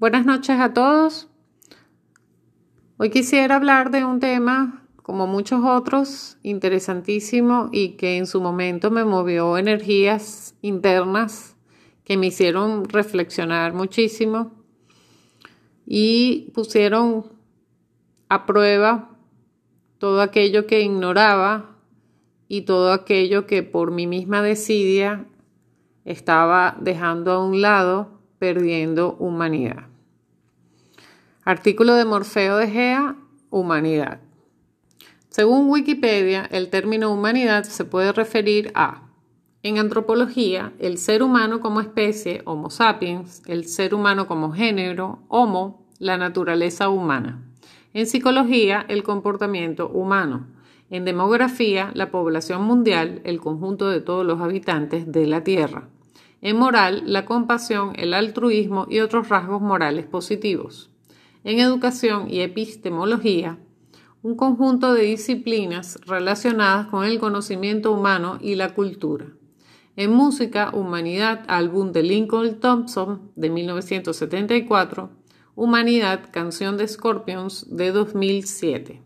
Buenas noches a todos. Hoy quisiera hablar de un tema, como muchos otros, interesantísimo y que en su momento me movió energías internas que me hicieron reflexionar muchísimo y pusieron a prueba todo aquello que ignoraba y todo aquello que por mi misma desidia estaba dejando a un lado, perdiendo humanidad. Artículo de Morfeo de Gea, humanidad. Según Wikipedia, el término humanidad se puede referir a, en antropología, el ser humano como especie, Homo sapiens, el ser humano como género, Homo, la naturaleza humana. En psicología, el comportamiento humano. En demografía, la población mundial, el conjunto de todos los habitantes de la Tierra. En moral, la compasión, el altruismo y otros rasgos morales positivos en educación y epistemología, un conjunto de disciplinas relacionadas con el conocimiento humano y la cultura. En música, Humanidad, álbum de Lincoln Thompson de 1974, Humanidad, canción de Scorpions de 2007.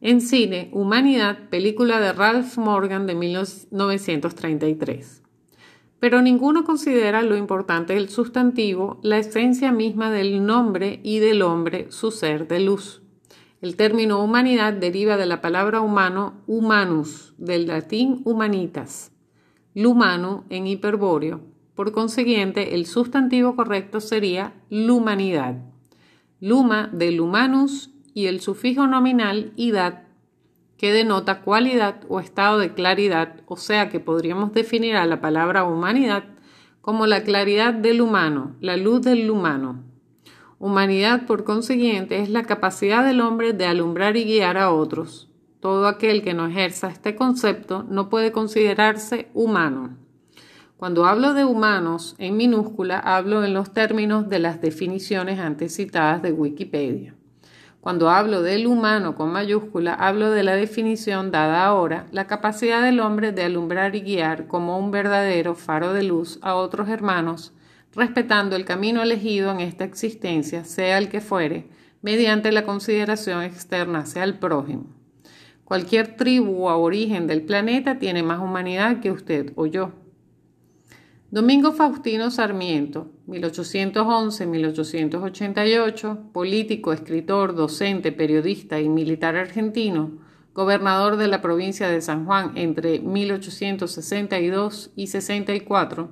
En cine, Humanidad, película de Ralph Morgan de 1933 pero ninguno considera lo importante del sustantivo, la esencia misma del nombre y del hombre, su ser de luz. El término humanidad deriva de la palabra humano humanus, del latín humanitas, lumano en hiperbóreo. Por consiguiente, el sustantivo correcto sería lumanidad. Luma del humanus y el sufijo nominal idad que denota cualidad o estado de claridad, o sea que podríamos definir a la palabra humanidad como la claridad del humano, la luz del humano. Humanidad, por consiguiente, es la capacidad del hombre de alumbrar y guiar a otros. Todo aquel que no ejerza este concepto no puede considerarse humano. Cuando hablo de humanos en minúscula, hablo en los términos de las definiciones antes citadas de Wikipedia. Cuando hablo del humano con mayúscula, hablo de la definición dada ahora, la capacidad del hombre de alumbrar y guiar como un verdadero faro de luz a otros hermanos, respetando el camino elegido en esta existencia, sea el que fuere, mediante la consideración externa hacia el prójimo. Cualquier tribu o aborigen del planeta tiene más humanidad que usted o yo. Domingo Faustino Sarmiento, 1811-1888, político, escritor, docente, periodista y militar argentino, gobernador de la provincia de San Juan entre 1862 y 64,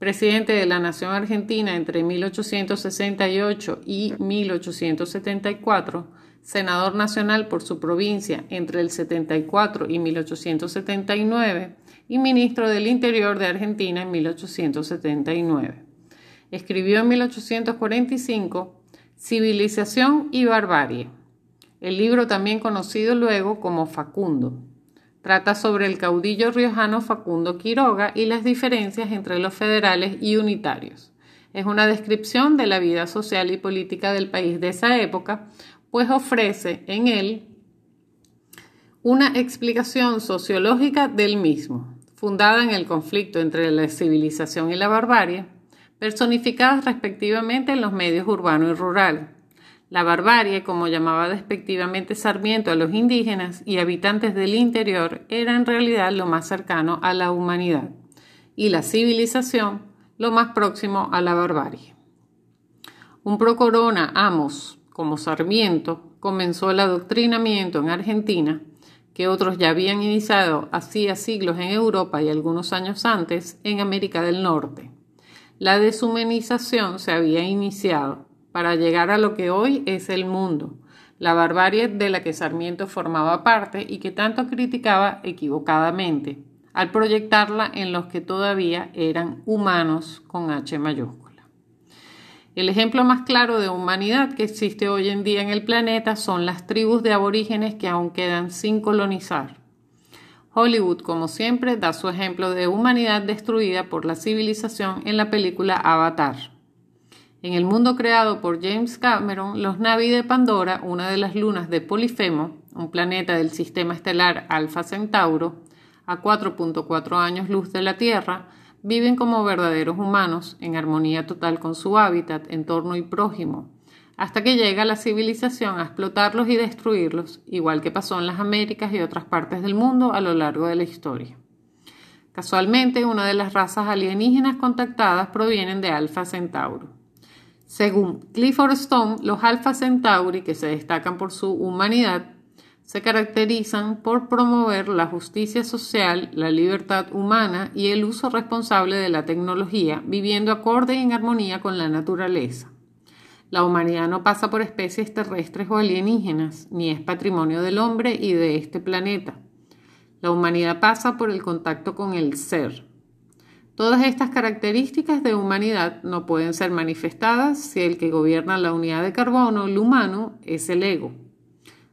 presidente de la Nación Argentina entre 1868 y 1874, senador nacional por su provincia entre el 74 y 1879, y ministro del Interior de Argentina en 1879. Escribió en 1845 Civilización y Barbarie, el libro también conocido luego como Facundo. Trata sobre el caudillo riojano Facundo Quiroga y las diferencias entre los federales y unitarios. Es una descripción de la vida social y política del país de esa época, pues ofrece en él una explicación sociológica del mismo fundada en el conflicto entre la civilización y la barbarie, personificadas respectivamente en los medios urbano y rural. La barbarie, como llamaba despectivamente Sarmiento a los indígenas y habitantes del interior, era en realidad lo más cercano a la humanidad, y la civilización lo más próximo a la barbarie. Un procorona Amos, como Sarmiento, comenzó el adoctrinamiento en Argentina que otros ya habían iniciado hacía siglos en Europa y algunos años antes en América del Norte. La deshumanización se había iniciado para llegar a lo que hoy es el mundo, la barbarie de la que Sarmiento formaba parte y que tanto criticaba equivocadamente, al proyectarla en los que todavía eran humanos con H mayúscula. El ejemplo más claro de humanidad que existe hoy en día en el planeta son las tribus de aborígenes que aún quedan sin colonizar. Hollywood, como siempre, da su ejemplo de humanidad destruida por la civilización en la película Avatar. En el mundo creado por James Cameron, los Navi de Pandora, una de las lunas de Polifemo, un planeta del sistema estelar Alpha Centauro, a 4.4 años luz de la Tierra, viven como verdaderos humanos, en armonía total con su hábitat, entorno y prójimo, hasta que llega la civilización a explotarlos y destruirlos, igual que pasó en las Américas y otras partes del mundo a lo largo de la historia. Casualmente, una de las razas alienígenas contactadas provienen de Alpha Centauro. Según Clifford Stone, los Alpha Centauri, que se destacan por su humanidad, se caracterizan por promover la justicia social, la libertad humana y el uso responsable de la tecnología, viviendo acorde y en armonía con la naturaleza. La humanidad no pasa por especies terrestres o alienígenas, ni es patrimonio del hombre y de este planeta. La humanidad pasa por el contacto con el ser. Todas estas características de humanidad no pueden ser manifestadas si el que gobierna la unidad de carbono, el humano, es el ego.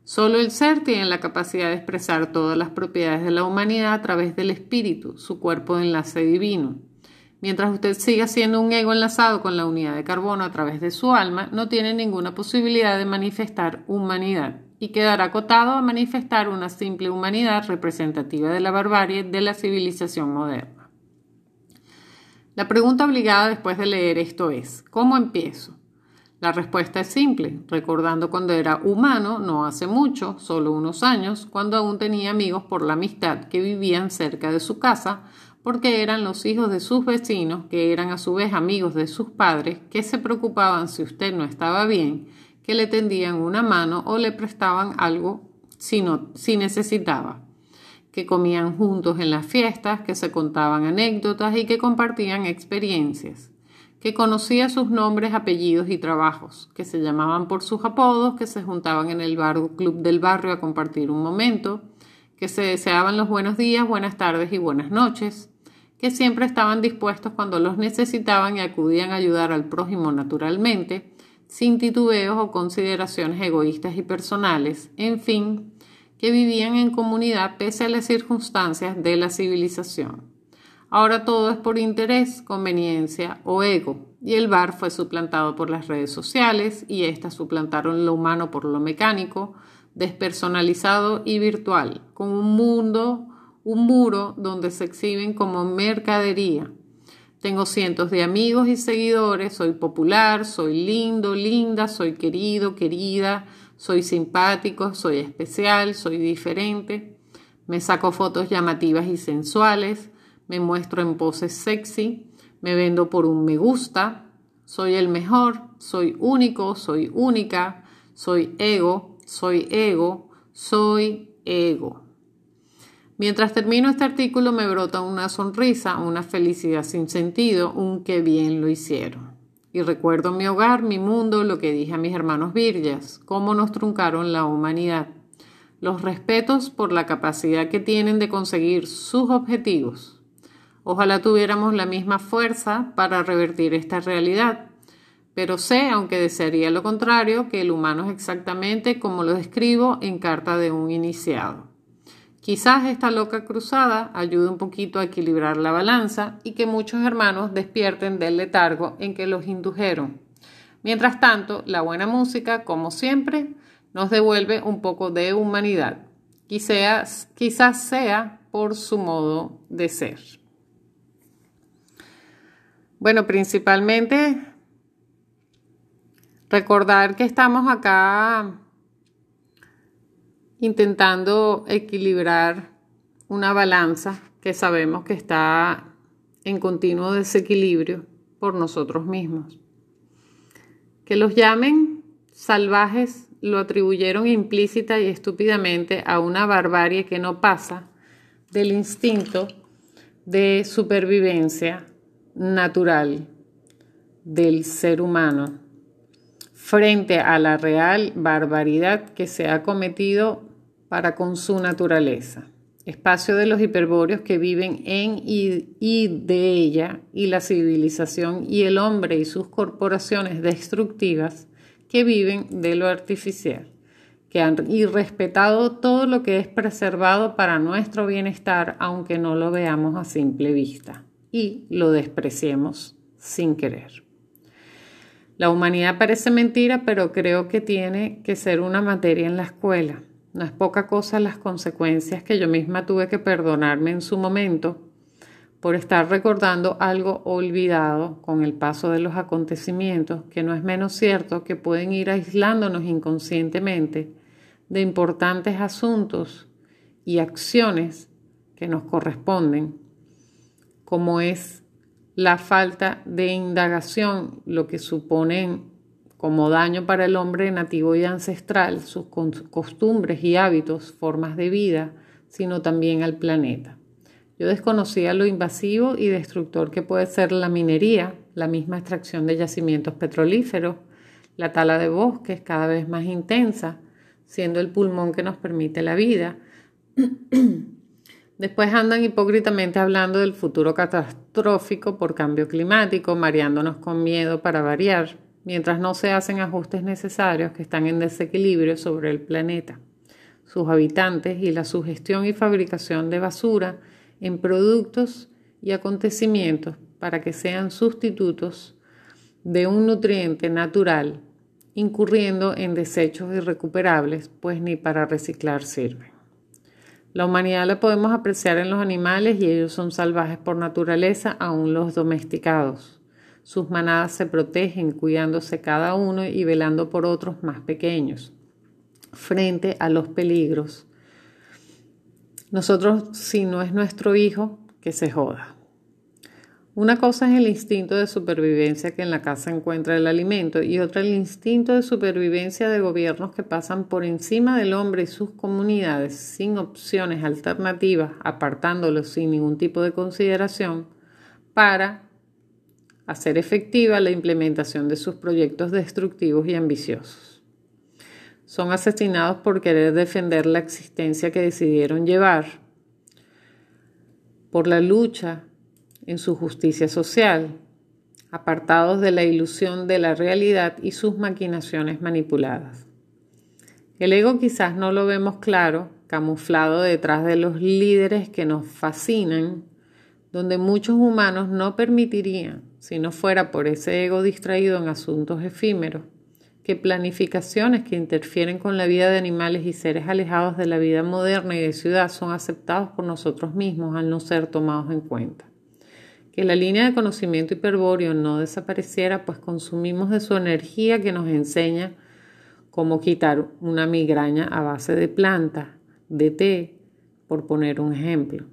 Solo el ser tiene la capacidad de expresar todas las propiedades de la humanidad a través del espíritu, su cuerpo de enlace divino. Mientras usted siga siendo un ego enlazado con la unidad de carbono a través de su alma, no tiene ninguna posibilidad de manifestar humanidad y quedará acotado a manifestar una simple humanidad representativa de la barbarie de la civilización moderna. La pregunta obligada después de leer esto es, ¿cómo empiezo? La respuesta es simple, recordando cuando era humano, no hace mucho, solo unos años, cuando aún tenía amigos por la amistad que vivían cerca de su casa, porque eran los hijos de sus vecinos, que eran a su vez amigos de sus padres, que se preocupaban si usted no estaba bien, que le tendían una mano o le prestaban algo si, si necesitaba, que comían juntos en las fiestas, que se contaban anécdotas y que compartían experiencias, que conocía sus nombres, apellidos y trabajos, que se llamaban por sus apodos, que se juntaban en el bar club del barrio a compartir un momento, que se deseaban los buenos días, buenas tardes y buenas noches, que siempre estaban dispuestos cuando los necesitaban y acudían a ayudar al prójimo naturalmente, sin titubeos o consideraciones egoístas y personales, en fin, que vivían en comunidad pese a las circunstancias de la civilización. Ahora todo es por interés, conveniencia o ego, y el bar fue suplantado por las redes sociales y éstas suplantaron lo humano por lo mecánico, despersonalizado y virtual, con un mundo un muro donde se exhiben como mercadería. Tengo cientos de amigos y seguidores, soy popular, soy lindo, linda, soy querido, querida, soy simpático, soy especial, soy diferente. Me saco fotos llamativas y sensuales, me muestro en poses sexy, me vendo por un me gusta, soy el mejor, soy único, soy única, soy ego, soy ego, soy ego. Mientras termino este artículo me brota una sonrisa, una felicidad sin sentido, un qué bien lo hicieron. Y recuerdo mi hogar, mi mundo, lo que dije a mis hermanos Virgas, cómo nos truncaron la humanidad. Los respetos por la capacidad que tienen de conseguir sus objetivos. Ojalá tuviéramos la misma fuerza para revertir esta realidad. Pero sé, aunque desearía lo contrario, que el humano es exactamente como lo describo en carta de un iniciado. Quizás esta loca cruzada ayude un poquito a equilibrar la balanza y que muchos hermanos despierten del letargo en que los indujeron. Mientras tanto, la buena música, como siempre, nos devuelve un poco de humanidad. Quizás, quizás sea por su modo de ser. Bueno, principalmente recordar que estamos acá intentando equilibrar una balanza que sabemos que está en continuo desequilibrio por nosotros mismos. Que los llamen salvajes lo atribuyeron implícita y estúpidamente a una barbarie que no pasa del instinto de supervivencia natural del ser humano frente a la real barbaridad que se ha cometido para con su naturaleza, espacio de los hiperbóreos que viven en y, de ella, y la civilización y el hombre y sus corporaciones destructivas que viven de lo artificial, que han irrespetado todo lo que es preservado para nuestro bienestar, aunque no lo veamos a simple vista, y lo despreciemos sin querer. La humanidad parece mentira, pero creo que tiene que ser una materia en la escuela no es poca cosa las consecuencias que yo misma tuve que perdonarme en su momento por estar recordando algo olvidado con el paso de los acontecimientos, que no es menos cierto que pueden ir aislándonos inconscientemente de importantes asuntos y acciones que nos corresponden, como es la falta de indagación, lo que suponen como daño para el hombre nativo y ancestral, sus costumbres y hábitos, formas de vida, sino también al planeta. Yo desconocía lo invasivo y destructor que puede ser la minería, la misma extracción de yacimientos petrolíferos, la tala de bosques cada vez más intensa, siendo el pulmón que nos permite la vida. Después andan hipócritamente hablando del futuro catastrófico por cambio climático, mareándonos con miedo para variar mientras no se hacen ajustes necesarios que están en desequilibrio sobre el planeta, sus habitantes y la sugestión y fabricación de basura en productos y acontecimientos para que sean sustitutos de un nutriente natural, incurriendo en desechos irrecuperables, pues ni para reciclar sirven. La humanidad la podemos apreciar en los animales y ellos son salvajes por naturaleza, aún los domesticados. Sus manadas se protegen cuidándose cada uno y velando por otros más pequeños, frente a los peligros. Nosotros, si no es nuestro hijo, que se joda. Una cosa es el instinto de supervivencia que en la casa encuentra el alimento y otra el instinto de supervivencia de gobiernos que pasan por encima del hombre y sus comunidades sin opciones alternativas, apartándolos sin ningún tipo de consideración, para hacer efectiva la implementación de sus proyectos destructivos y ambiciosos. Son asesinados por querer defender la existencia que decidieron llevar, por la lucha en su justicia social, apartados de la ilusión de la realidad y sus maquinaciones manipuladas. El ego quizás no lo vemos claro, camuflado detrás de los líderes que nos fascinan, donde muchos humanos no permitirían si no fuera por ese ego distraído en asuntos efímeros, que planificaciones que interfieren con la vida de animales y seres alejados de la vida moderna y de ciudad son aceptados por nosotros mismos al no ser tomados en cuenta. Que la línea de conocimiento hiperbóreo no desapareciera, pues consumimos de su energía que nos enseña cómo quitar una migraña a base de planta, de té, por poner un ejemplo.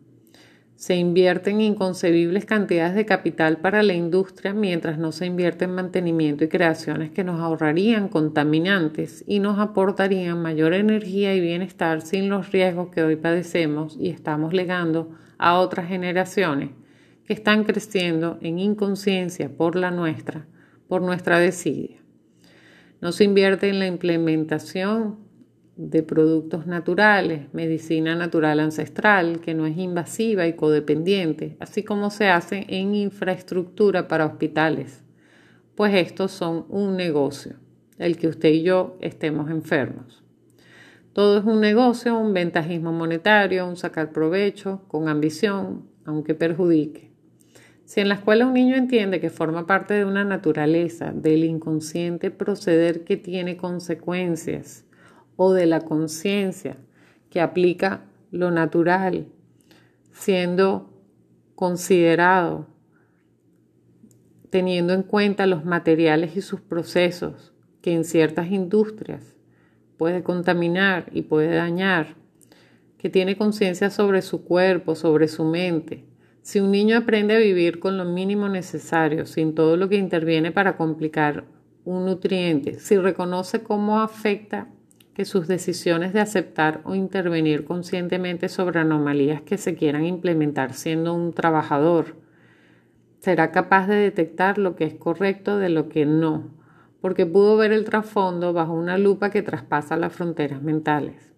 Se invierten inconcebibles cantidades de capital para la industria mientras no se invierte en mantenimiento y creaciones que nos ahorrarían contaminantes y nos aportarían mayor energía y bienestar sin los riesgos que hoy padecemos y estamos legando a otras generaciones que están creciendo en inconsciencia por la nuestra, por nuestra desidia. No se invierte en la implementación de productos naturales, medicina natural ancestral, que no es invasiva y codependiente, así como se hace en infraestructura para hospitales, pues estos son un negocio, el que usted y yo estemos enfermos. Todo es un negocio, un ventajismo monetario, un sacar provecho, con ambición, aunque perjudique. Si en la escuela un niño entiende que forma parte de una naturaleza, del inconsciente proceder que tiene consecuencias, o de la conciencia que aplica lo natural, siendo considerado, teniendo en cuenta los materiales y sus procesos que en ciertas industrias puede contaminar y puede dañar, que tiene conciencia sobre su cuerpo, sobre su mente. Si un niño aprende a vivir con lo mínimo necesario, sin todo lo que interviene para complicar un nutriente, si reconoce cómo afecta que sus decisiones de aceptar o intervenir conscientemente sobre anomalías que se quieran implementar siendo un trabajador. Será capaz de detectar lo que es correcto de lo que no, porque pudo ver el trasfondo bajo una lupa que traspasa las fronteras mentales.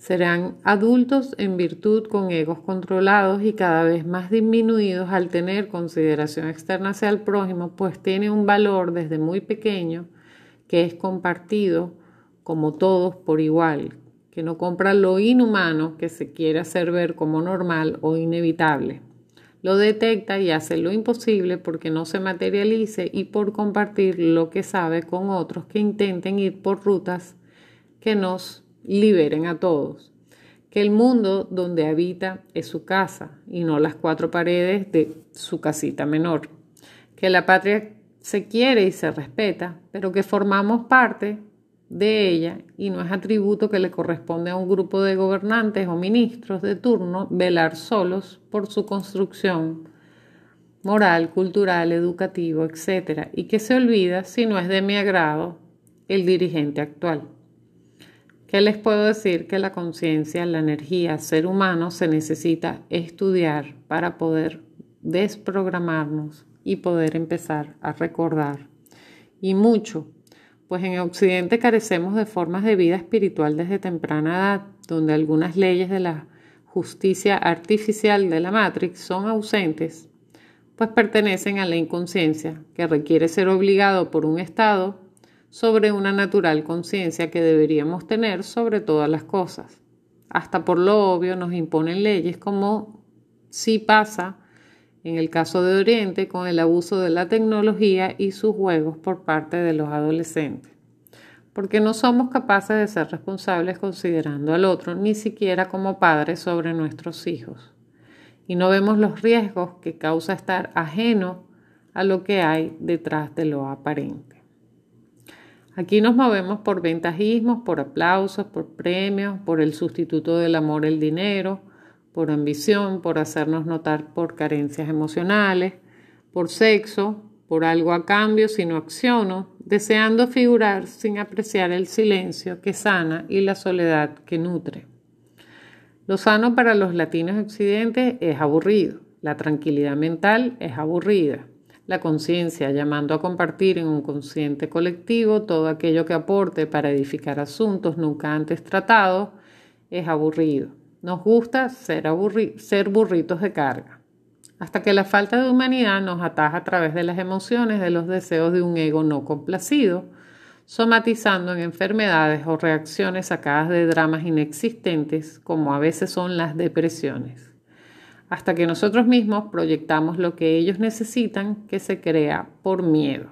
Serán adultos en virtud con egos controlados y cada vez más disminuidos al tener consideración externa hacia el prójimo, pues tiene un valor desde muy pequeño que es compartido como todos por igual, que no compra lo inhumano que se quiere hacer ver como normal o inevitable. Lo detecta y hace lo imposible porque no se materialice y por compartir lo que sabe con otros que intenten ir por rutas que nos liberen a todos. que el mundo donde habita es su casa y no las cuatro paredes de su casita menor, que la patria se quiere y se respeta, pero que formamos parte de ella y no es atributo que le corresponde a un grupo de gobernantes o ministros de turno velar solos por su construcción moral, cultural, educativo, etc. y que se olvida, si no es de mi agrado, el dirigente actual. ¿Qué les puedo decir? Que la conciencia, la energía, ser humano se necesita estudiar para poder desprogramarnos y poder empezar a recordar. Y mucho, pues en Occidente carecemos de formas de vida espiritual desde temprana edad, donde algunas leyes de la justicia artificial de la Matrix son ausentes, pues pertenecen a la inconsciencia, que requiere ser obligado por un Estado sobre una natural conciencia que deberíamos tener sobre todas las cosas. Hasta por lo obvio nos imponen leyes como si pasa en el caso de Oriente con el abuso de la tecnología y sus juegos por parte de los adolescentes. Porque no somos capaces de ser responsables considerando al otro, ni siquiera como padres sobre nuestros hijos. Y no vemos los riesgos que causa estar ajeno a lo que hay detrás de lo aparente. Aquí nos movemos por ventajismos, por aplausos, por premios, por el sustituto del amor, el dinero, por ambición, por hacernos notar por carencias emocionales, por sexo, por algo a cambio si no acciono, deseando figurar sin apreciar el silencio que sana y la soledad que nutre. Lo sano para los latinos occidentes es aburrido, la tranquilidad mental es aburrida, la conciencia, llamando a compartir en un consciente colectivo todo aquello que aporte para edificar asuntos nunca antes tratados, es aburrido. Nos gusta ser, ser burritos de carga, hasta que la falta de humanidad nos ataja a través de las emociones de los deseos de un ego no complacido, somatizando en enfermedades o reacciones sacadas de dramas inexistentes, como a veces son las depresiones hasta que nosotros mismos proyectamos lo que ellos necesitan que se crea por miedo.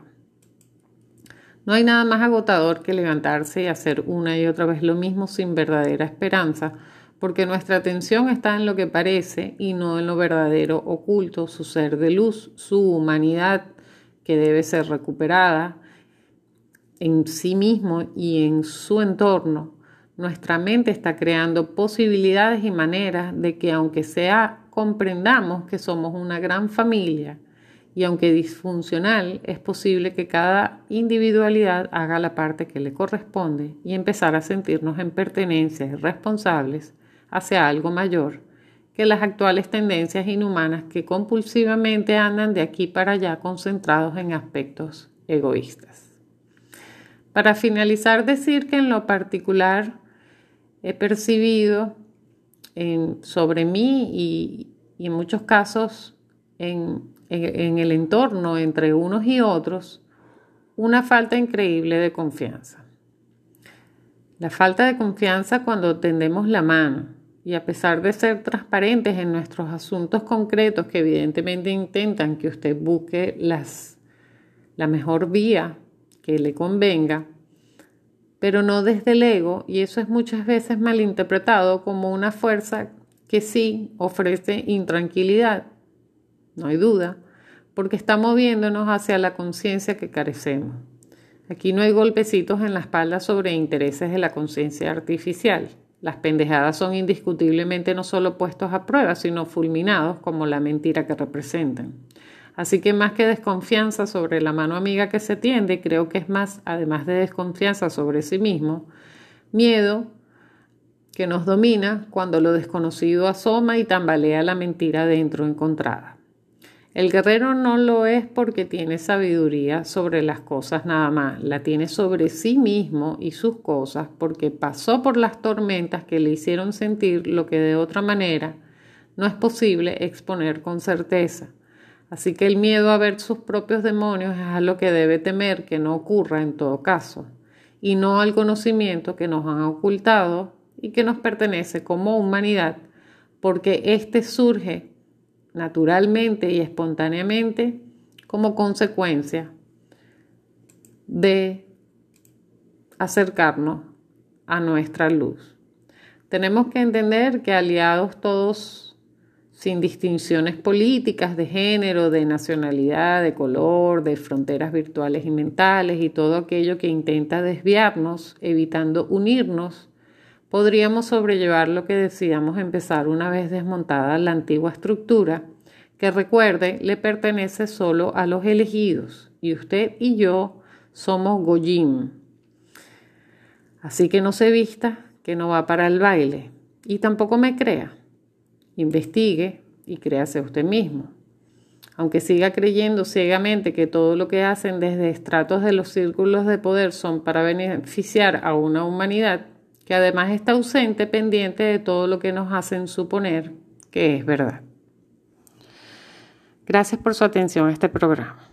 No hay nada más agotador que levantarse y hacer una y otra vez lo mismo sin verdadera esperanza, porque nuestra atención está en lo que parece y no en lo verdadero oculto, su ser de luz, su humanidad que debe ser recuperada en sí mismo y en su entorno. Nuestra mente está creando posibilidades y maneras de que aunque sea comprendamos que somos una gran familia y aunque disfuncional, es posible que cada individualidad haga la parte que le corresponde y empezar a sentirnos en pertenencia y responsables hacia algo mayor que las actuales tendencias inhumanas que compulsivamente andan de aquí para allá concentrados en aspectos egoístas. Para finalizar, decir que en lo particular he percibido sobre mí y, en muchos casos en, en el entorno entre unos y otros una falta increíble de confianza. La falta de confianza cuando tendemos la mano y a pesar de ser transparentes en nuestros asuntos concretos que evidentemente intentan que usted busque las, la mejor vía que le convenga, pero no desde el ego, y eso es muchas veces malinterpretado como una fuerza que sí ofrece intranquilidad, no hay duda, porque está moviéndonos hacia la conciencia que carecemos. Aquí no hay golpecitos en la espalda sobre intereses de la conciencia artificial. Las pendejadas son indiscutiblemente no solo puestos a prueba, sino fulminados como la mentira que representan. Así que más que desconfianza sobre la mano amiga que se tiende, creo que es más, además de desconfianza sobre sí mismo, miedo que nos domina cuando lo desconocido asoma y tambalea la mentira dentro encontrada. El guerrero no lo es porque tiene sabiduría sobre las cosas nada más, la tiene sobre sí mismo y sus cosas porque pasó por las tormentas que le hicieron sentir lo que de otra manera no es posible exponer con certeza. Así que el miedo a ver sus propios demonios es a lo que debe temer que no ocurra en todo caso, y no al conocimiento que nos han ocultado y que nos pertenece como humanidad, porque éste surge naturalmente y espontáneamente como consecuencia de acercarnos a nuestra luz. Tenemos que entender que aliados todos sin distinciones políticas de género, de nacionalidad, de color, de fronteras virtuales y mentales y todo aquello que intenta desviarnos, evitando unirnos, podríamos sobrellevar lo que decíamos empezar una vez desmontada la antigua estructura, que recuerde le pertenece solo a los elegidos, y usted y yo somos Goyim. Así que no se vista, que no va para el baile, y tampoco me crea investigue y créase usted mismo. Aunque siga creyendo ciegamente que todo lo que hacen desde estratos de los círculos de poder son para beneficiar a una humanidad que además está ausente pendiente de todo lo que nos hacen suponer que es verdad. Gracias por su atención a este programa.